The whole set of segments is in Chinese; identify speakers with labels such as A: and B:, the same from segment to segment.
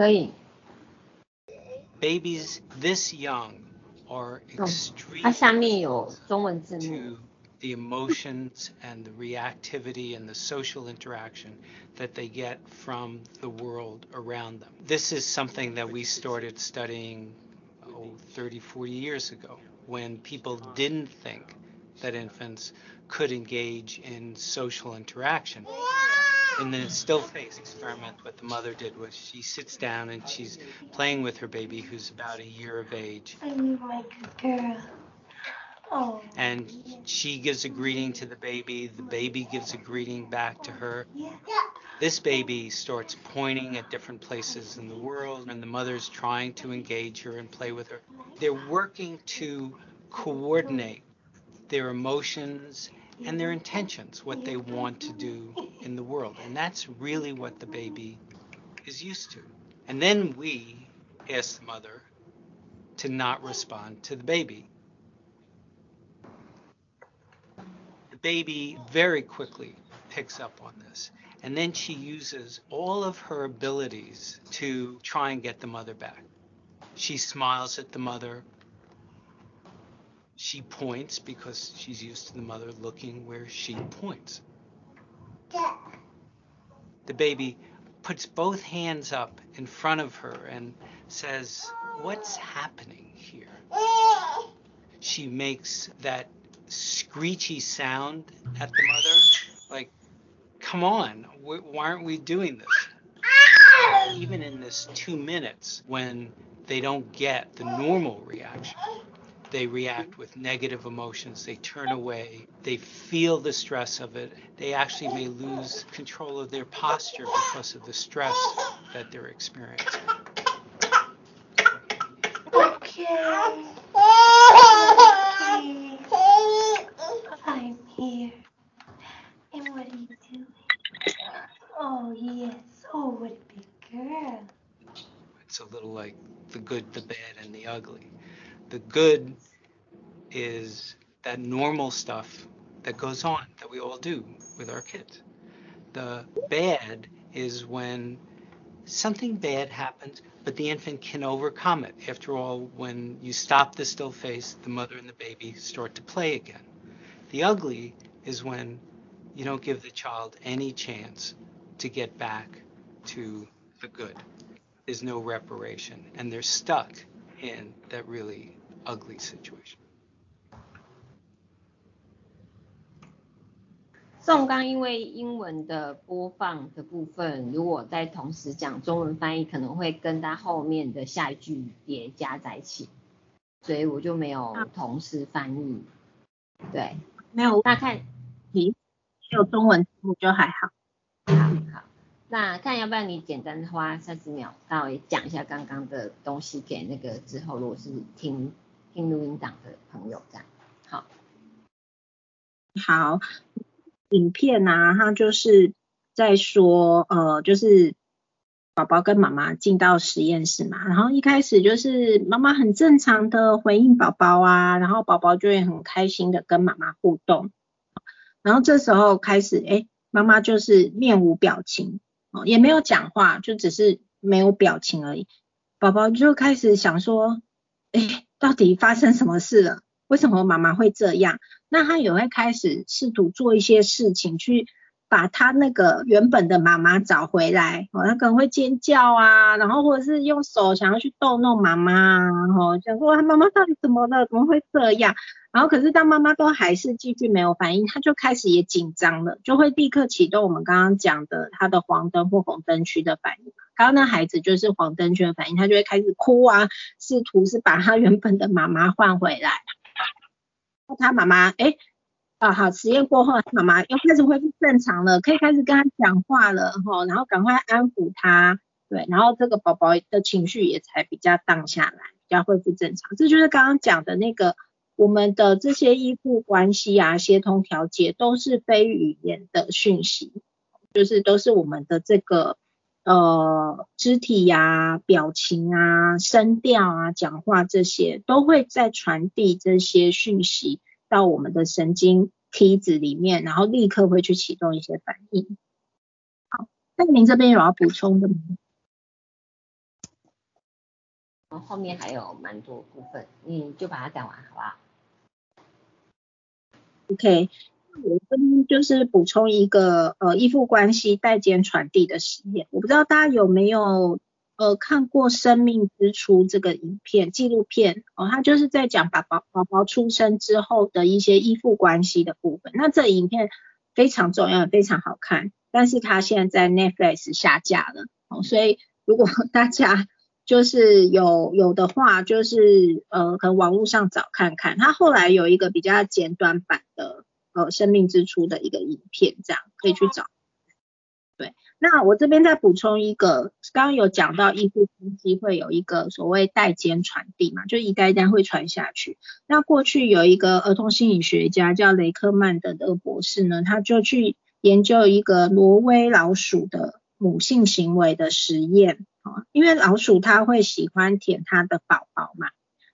A: 可以。
B: Babies this young are
A: 它下
B: extremely
A: 面有中文字幕。
B: to the emotions and the reactivity and the social interaction that they get from the world around them. This is something that we started studying oh, 30, 40 years ago when people didn't think that infants could engage in social interaction. In the still face experiment, what the mother did was she sits down and she's playing with her baby who's about a year of age.
C: I'm like a girl. Oh.
B: and she gives a greeting to the baby. The baby gives a greeting back to her. Yeah. This baby starts pointing at different places in the world, and the mother's trying to engage her and play with her. They're working to coordinate their emotions and their intentions, what they want to do in the world. And that's really what the baby is used to. And then we ask the mother to not respond to the baby. The baby very quickly picks up on this. And then she uses all of her abilities to try and get the mother back. She smiles at the mother. She points because she's used to the mother looking where she points. The baby puts both hands up in front of her and says, What's happening here? She makes that screechy sound at the mother, like, come on, why aren't we doing this? Even in this two minutes when they don't get the normal reaction, they react with negative emotions, they turn away, they feel the stress of it, they actually may lose control of their posture because of the stress that they're experiencing.
C: Okay. I'm here. And what are you doing? Oh, yes. Oh, what a big girl.
B: It's a little like the good, the bad, and the ugly. The good is that normal stuff that goes on that we all do with our kids. The bad is when something bad happens, but the infant can overcome it. After all, when you stop the still face, the mother and the baby start to play again. The ugly is when you don't give the child any chance to get back to the good. There's no reparation, and they're stuck in that really ugly situation.
A: 宋刚因为英文的播放的部分，如果在同时讲中文翻译，可能会跟他后面的下一句叠加在一起，所以我就没有同时翻译。对，
D: 没有
A: 那看
D: 题，有中文字幕就还好。
A: 好好，那看要不要你简单花三十秒稍微讲一下刚刚的东西给那个之后，如果是听听录音档的朋友这样。好，
D: 好，影片啊，它就是在说，呃，就是宝宝跟妈妈进到实验室嘛，然后一开始就是妈妈很正常的回应宝宝啊，然后宝宝就会很开心的跟妈妈互动，然后这时候开始，哎，妈妈就是面无表情，哦，也没有讲话，就只是没有表情而已，宝宝就开始想说，哎，到底发生什么事了？为什么妈妈会这样？那他也会开始试图做一些事情，去把他那个原本的妈妈找回来。哦，他可能会尖叫啊，然后或者是用手想要去逗弄妈妈啊，哦，想说他妈妈到底怎么了？怎么会这样？然后可是当妈妈都还是继续没有反应，他就开始也紧张了，就会立刻启动我们刚刚讲的他的黄灯或红灯区的反应。刚刚那孩子就是黄灯区的反应，他就会开始哭啊，试图是把他原本的妈妈换回来。他妈妈，哎，啊好，实验过后，妈妈又开始恢复正常了，可以开始跟他讲话了，哈，然后赶快安抚他，对，然后这个宝宝的情绪也才比较荡下来，比较恢复正常。这就是刚刚讲的那个，我们的这些依附关系啊，协同调节都是非语言的讯息，就是都是我们的这个。呃，肢体呀、表情啊、声调啊、讲话这些，都会在传递这些讯息到我们的神经梯子里面，然后立刻会去启动一些反应。好，那您这边有要补充的吗？
A: 后面还有蛮多部分，你就把它讲完好不好
D: ？OK，我这边就是补充一个呃依附关系代间传递的实验，我不知道大家有没有呃看过《生命之初》这个影片纪录片哦，它就是在讲宝宝宝宝出生之后的一些依附关系的部分。那这影片非常重要，非常好看，但是它现在在 Netflix 下架了哦，所以如果大家就是有有的话，就是呃，可能网络上找看看。他后来有一个比较简短版的呃《生命之初》的一个影片，这样可以去找。对，那我这边再补充一个，刚刚有讲到依附关系会有一个所谓代间传递嘛，就一代一代会传下去。那过去有一个儿童心理学家叫雷克曼的的博士呢，他就去研究一个挪威老鼠的母性行为的实验。啊，因为老鼠它会喜欢舔它的宝宝嘛，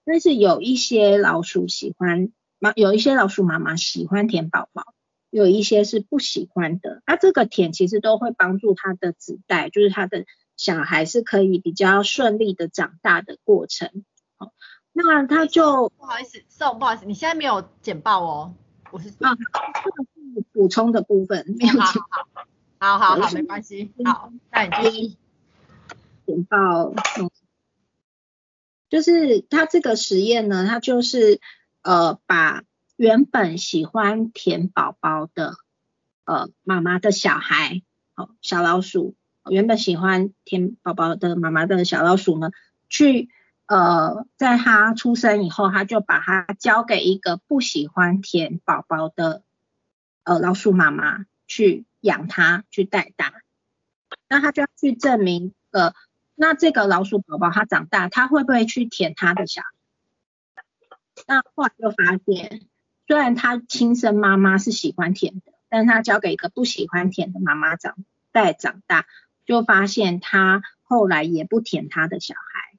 D: 但是有一些老鼠喜欢妈，有一些老鼠妈妈喜欢舔宝宝，有一些是不喜欢的。那这个舔其实都会帮助它的子代，就是它的小孩是可以比较顺利的长大的过程。好，那他就
E: 不好意思，宋，不好意思，你现在没有简报哦，我是
D: 啊，这个是补充的部分，没有
E: 好
D: 简
E: 好好好好，没关系，好，那你继续。
D: 简报，嗯，就是他这个实验呢，他就是呃把原本喜欢舔宝宝的呃妈妈的小孩，哦小老鼠，原本喜欢舔宝宝的妈妈的小老鼠呢，去呃在它出生以后，他就把它交给一个不喜欢舔宝宝的呃老鼠妈妈去养它，去带大，那他就要去证明呃。那这个老鼠宝宝它长大，它会不会去舔它的小孩？那后来就发现，虽然他亲生妈妈是喜欢舔的，但是它交给一个不喜欢舔的妈妈长带长大，就发现他后来也不舔他的小孩。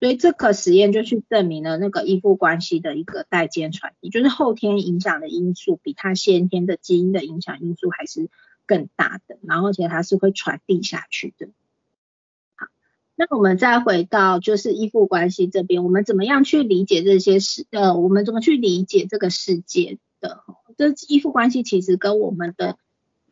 D: 所以这个实验就去证明了那个依附关系的一个代间传递，就是后天影响的因素比他先天的基因的影响因素还是更大的，然后而且它是会传递下去的。那我们再回到就是依附关系这边，我们怎么样去理解这些事？呃，我们怎么去理解这个世界的？这依附关系其实跟我们的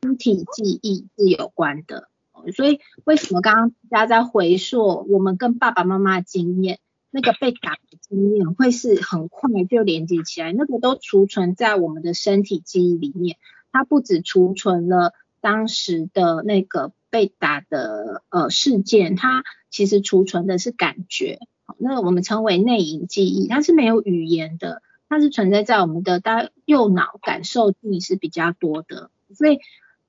D: 身体记忆是有关的。所以为什么刚刚大家在回溯我们跟爸爸妈妈经验，那个被打的经验会是很快就连接起来？那个都储存在我们的身体记忆里面，它不止储存了当时的那个被打的呃事件，它其实储存的是感觉，那我们称为内隐记忆，它是没有语言的，它是存在在我们的大右脑感受力是比较多的，所以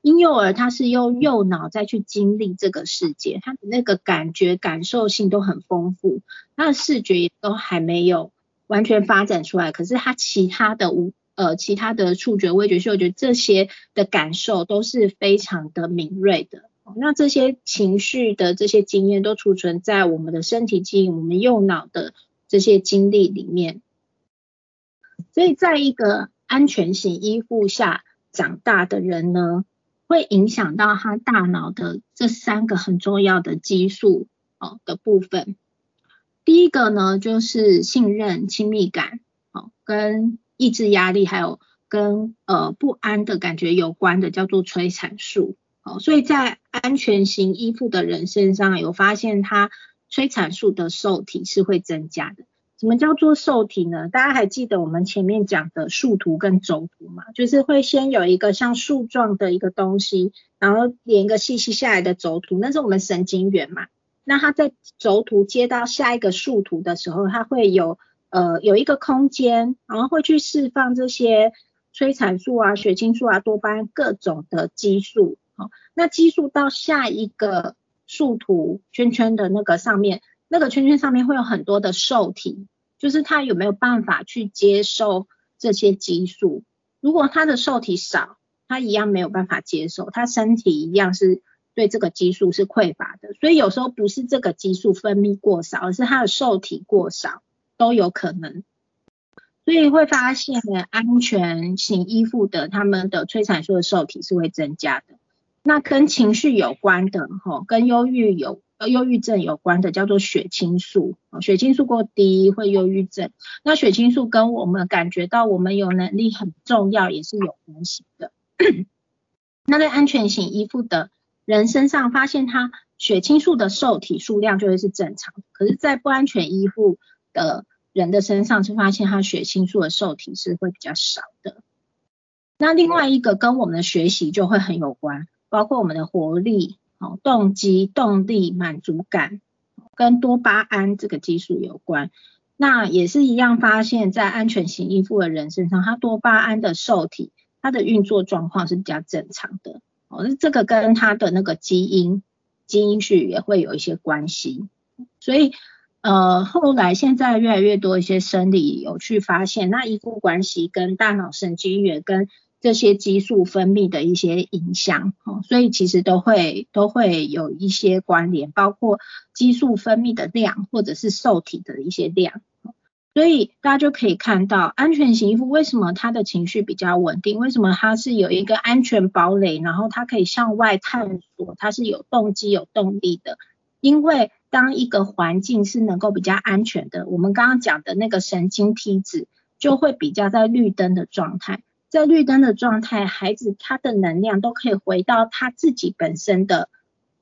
D: 婴幼儿他是用右脑再去经历这个世界，他的那个感觉感受性都很丰富，他的视觉也都还没有完全发展出来，可是他其他的无呃其他的触觉、味觉、嗅觉这些的感受都是非常的敏锐的。那这些情绪的这些经验都储存在我们的身体记忆、我们右脑的这些经历里面，所以在一个安全型依附下长大的人呢，会影响到他大脑的这三个很重要的激素哦的部分。第一个呢，就是信任、亲密感，哦，跟抑制压力，还有跟呃不安的感觉有关的，叫做催产素。哦，所以在安全型依附的人身上有发现，他催产素的受体是会增加的。什么叫做受体呢？大家还记得我们前面讲的树图跟轴图吗？就是会先有一个像树状的一个东西，然后连一个细细下来的轴图，那是我们神经元嘛。那它在轴图接到下一个树图的时候，它会有呃有一个空间，然后会去释放这些催产素啊、血清素啊、多巴胺各种的激素。那激素到下一个树图圈圈的那个上面，那个圈圈上面会有很多的受体，就是它有没有办法去接受这些激素？如果它的受体少，它一样没有办法接受，它身体一样是对这个激素是匮乏的。所以有时候不是这个激素分泌过少，而是它的受体过少都有可能。所以会发现呢，安全型依附的他们的催产素的受体是会增加的。那跟情绪有关的，哈，跟忧郁有忧郁症有关的，叫做血清素。血清素过低会忧郁症。那血清素跟我们感觉到我们有能力很重要，也是有关系的。那在安全型依附的人身上，发现他血清素的受体数量就会是正常，可是，在不安全依附的人的身上，是发现他血清素的受体是会比较少的。那另外一个跟我们的学习就会很有关，包括我们的活力、哦动机、动力、满足感，跟多巴胺这个激素有关。那也是一样，发现在安全型依附的人身上，他多巴胺的受体，它的运作状况是比较正常的。哦，那这个跟他的那个基因基因序也会有一些关系。所以呃，后来现在越来越多一些生理有去发现，那依附关系跟大脑神经元跟这些激素分泌的一些影响，哦，所以其实都会都会有一些关联，包括激素分泌的量或者是受体的一些量。所以大家就可以看到，安全型依附为什么他的情绪比较稳定？为什么他是有一个安全堡垒，然后他可以向外探索，他是有动机、有动力的？因为当一个环境是能够比较安全的，我们刚刚讲的那个神经梯子就会比较在绿灯的状态，在绿灯的状态，孩子他的能量都可以回到他自己本身的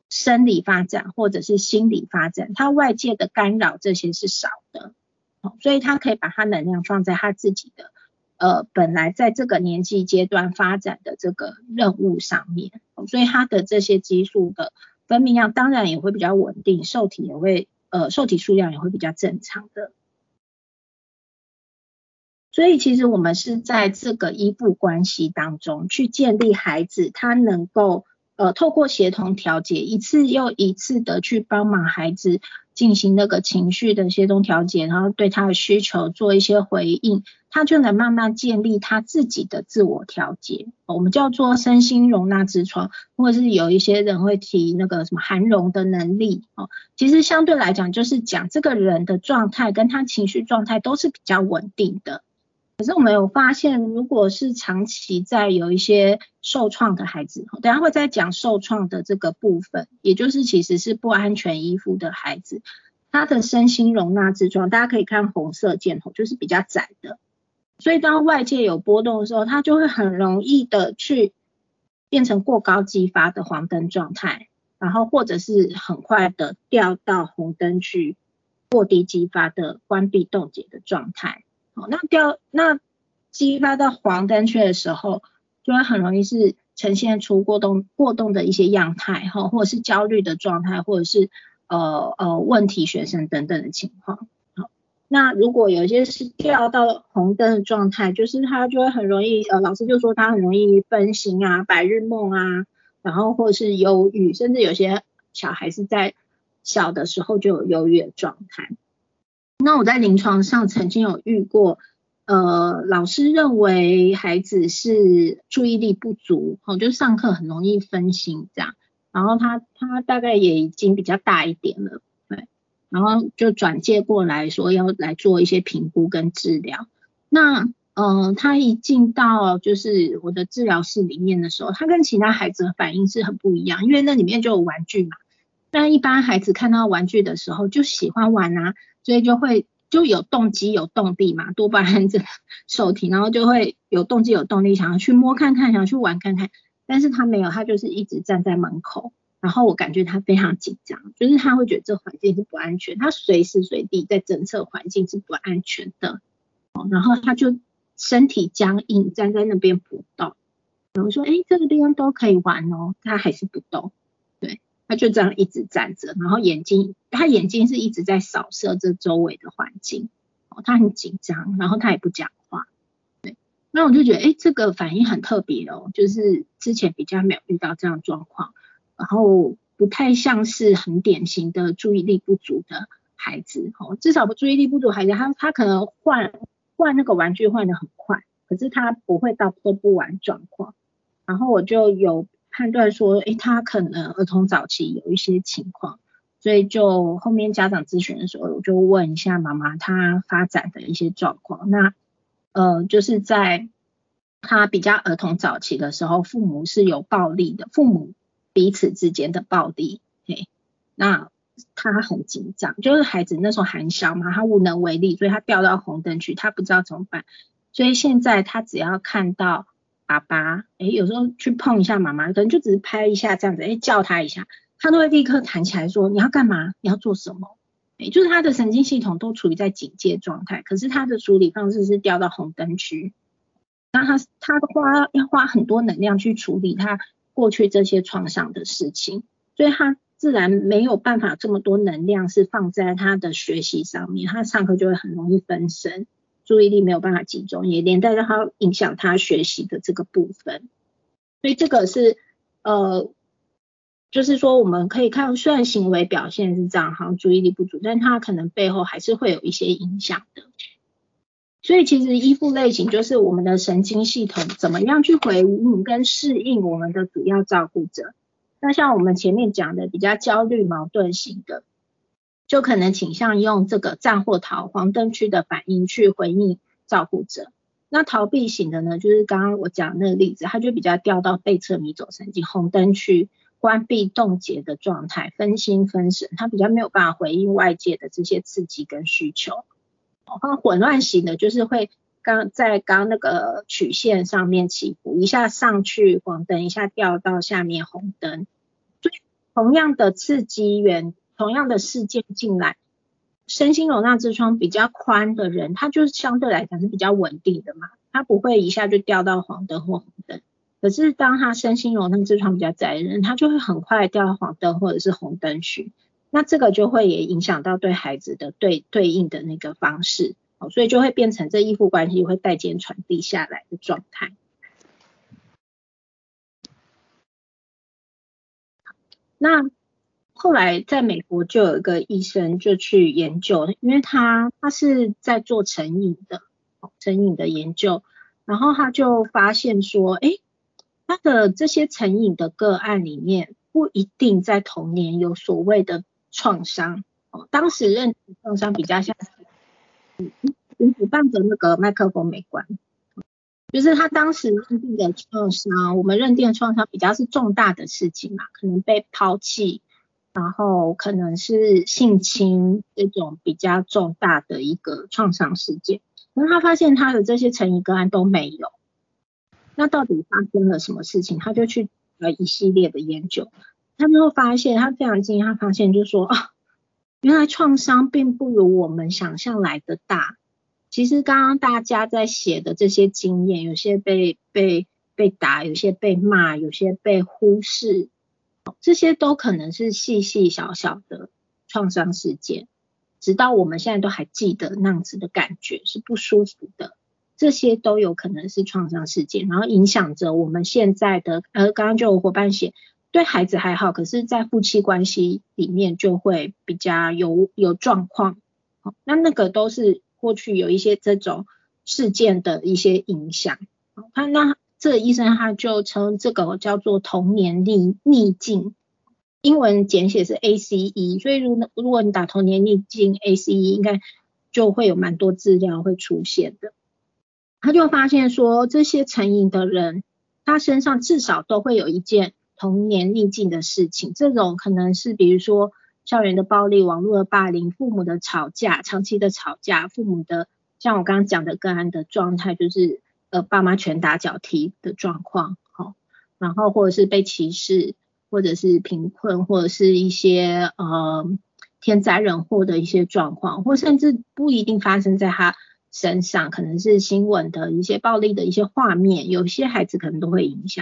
D: 生理发展或者是心理发展，他外界的干扰这些是少的。所以他可以把他能量放在他自己的呃本来在这个年纪阶段发展的这个任务上面，所以他的这些激素的分泌量当然也会比较稳定，受体也会呃受体数量也会比较正常的。所以其实我们是在这个依附关系当中去建立孩子，他能够呃透过协同调节，一次又一次的去帮忙孩子。进行那个情绪的协同调节，然后对他的需求做一些回应，他就能慢慢建立他自己的自我调节。我们叫做身心容纳之窗，或者是有一些人会提那个什么涵容的能力哦。其实相对来讲，就是讲这个人的状态跟他情绪状态都是比较稳定的。可是我们有发现，如果是长期在有一些受创的孩子，等下会再讲受创的这个部分，也就是其实是不安全依附的孩子，他的身心容纳之窗，大家可以看红色箭头，就是比较窄的，所以当外界有波动的时候，他就会很容易的去变成过高激发的黄灯状态，然后或者是很快的掉到红灯去过低激发的关闭冻结的状态。那掉那激发到黄灯区的时候，就会很容易是呈现出过动过动的一些样态哈，或者是焦虑的状态，或者是呃呃问题学生等等的情况。好，那如果有些是掉到红灯的状态，就是他就会很容易呃老师就说他很容易分心啊、白日梦啊，然后或者是忧郁，甚至有些小孩是在小的时候就有忧郁的状态。那我在临床上曾经有遇过，呃，老师认为孩子是注意力不足，哦，就上课很容易分心这样，然后他他大概也已经比较大一点了，对，然后就转介过来说要来做一些评估跟治疗。那，嗯，他一进到就是我的治疗室里面的时候，他跟其他孩子反应是很不一样，因为那里面就有玩具嘛。那一般孩子看到玩具的时候就喜欢玩啊。所以就会就有动机有动力嘛，多巴胺这受体，然后就会有动机有动力，想要去摸看看，想要去玩看看。但是他没有，他就是一直站在门口，然后我感觉他非常紧张，就是他会觉得这环境是不安全，他随时随地在侦测环境是不安全的，哦，然后他就身体僵硬，站在那边不动。然后说，哎，这个地方都可以玩哦，他还是不动。他就这样一直站着，然后眼睛，他眼睛是一直在扫射这周围的环境，哦，他很紧张，然后他也不讲话，对，那我就觉得，哎，这个反应很特别哦，就是之前比较没有遇到这样状况，然后不太像是很典型的注意力不足的孩子，哦，至少不注意力不足孩子，他他可能换换那个玩具换的很快，可是他不会到都不玩状况，然后我就有。判断说，诶，他可能儿童早期有一些情况，所以就后面家长咨询的时候，我就问一下妈妈他发展的一些状况。那呃，就是在他比较儿童早期的时候，父母是有暴力的，父母彼此之间的暴力。嘿，那他很紧张，就是孩子那时候还小嘛，他无能为力，所以他掉到红灯区，他不知道怎么办。所以现在他只要看到爸爸，哎，有时候去碰一下妈妈，可能就只是拍一下这样子，哎，叫他一下，他都会立刻弹起来说你要干嘛？你要做什么？哎，就是他的神经系统都处于在警戒状态，可是他的处理方式是掉到红灯区，那他他花要花很多能量去处理他过去这些创伤的事情，所以他自然没有办法这么多能量是放在他的学习上面，他上课就会很容易分神。注意力没有办法集中，也连带让他影响他学习的这个部分，所以这个是呃，就是说我们可以看，虽然行为表现是这样，好像注意力不足，但他可能背后还是会有一些影响的。所以其实依附类型就是我们的神经系统怎么样去回应跟适应我们的主要照顾者。那像我们前面讲的比较焦虑矛盾型的。就可能倾向用这个战或逃黄灯区的反应去回应照顾者。那逃避型的呢，就是刚刚我讲那个例子，他就比较掉到背侧迷走神经红灯区关闭冻结的状态，分心分神，他比较没有办法回应外界的这些刺激跟需求。哦，混乱型的，就是会刚在刚那个曲线上面起伏，一下上去黄灯，一下掉到下面红灯。所以同样的刺激源。同样的事件进来，身心容纳之窗比较宽的人，他就是相对来讲是比较稳定的嘛，他不会一下就掉到黄灯或红灯。可是当他身心容纳之窗比较窄的人，他就会很快掉到黄灯或者是红灯区。那这个就会也影响到对孩子的对对应的那个方式，哦，所以就会变成这依附关系会代间传递下来的状态。那。后来在美国就有一个医生就去研究，因为他他是在做成瘾的成瘾的研究，然后他就发现说，哎，他的这些成瘾的个案里面不一定在童年有所谓的创伤，哦，当时认知创伤比较像是与主办的那个麦克风没关，就是他当时认定的创伤，我们认定的创伤比较是重大的事情嘛，可能被抛弃。然后可能是性侵这种比较重大的一个创伤事件，那他发现他的这些成瘾个案都没有，那到底发生了什么事情？他就去了一系列的研究，他最后发现他非常惊讶，他发现就是说啊，原来创伤并不如我们想象来的大。其实刚刚大家在写的这些经验，有些被被被打，有些被骂，有些被忽视。这些都可能是细细小小的创伤事件，直到我们现在都还记得那样子的感觉是不舒服的，这些都有可能是创伤事件，然后影响着我们现在的呃，刚刚就有伙伴写，对孩子还好，可是在夫妻关系里面就会比较有有状况，那那个都是过去有一些这种事件的一些影响，他那。这个医生他就称这个叫做童年逆逆境，英文简写是 ACE，所以如如果你打童年逆境 ACE，应该就会有蛮多资料会出现的。他就发现说，这些成瘾的人，他身上至少都会有一件童年逆境的事情，这种可能是比如说校园的暴力、网络的霸凌、父母的吵架、长期的吵架、父母的像我刚刚讲的个案的状态，就是。呃，爸妈拳打脚踢的状况，好，然后或者是被歧视，或者是贫困，或者是一些呃天灾人祸的一些状况，或甚至不一定发生在他身上，可能是新闻的一些暴力的一些画面，有些孩子可能都会影响。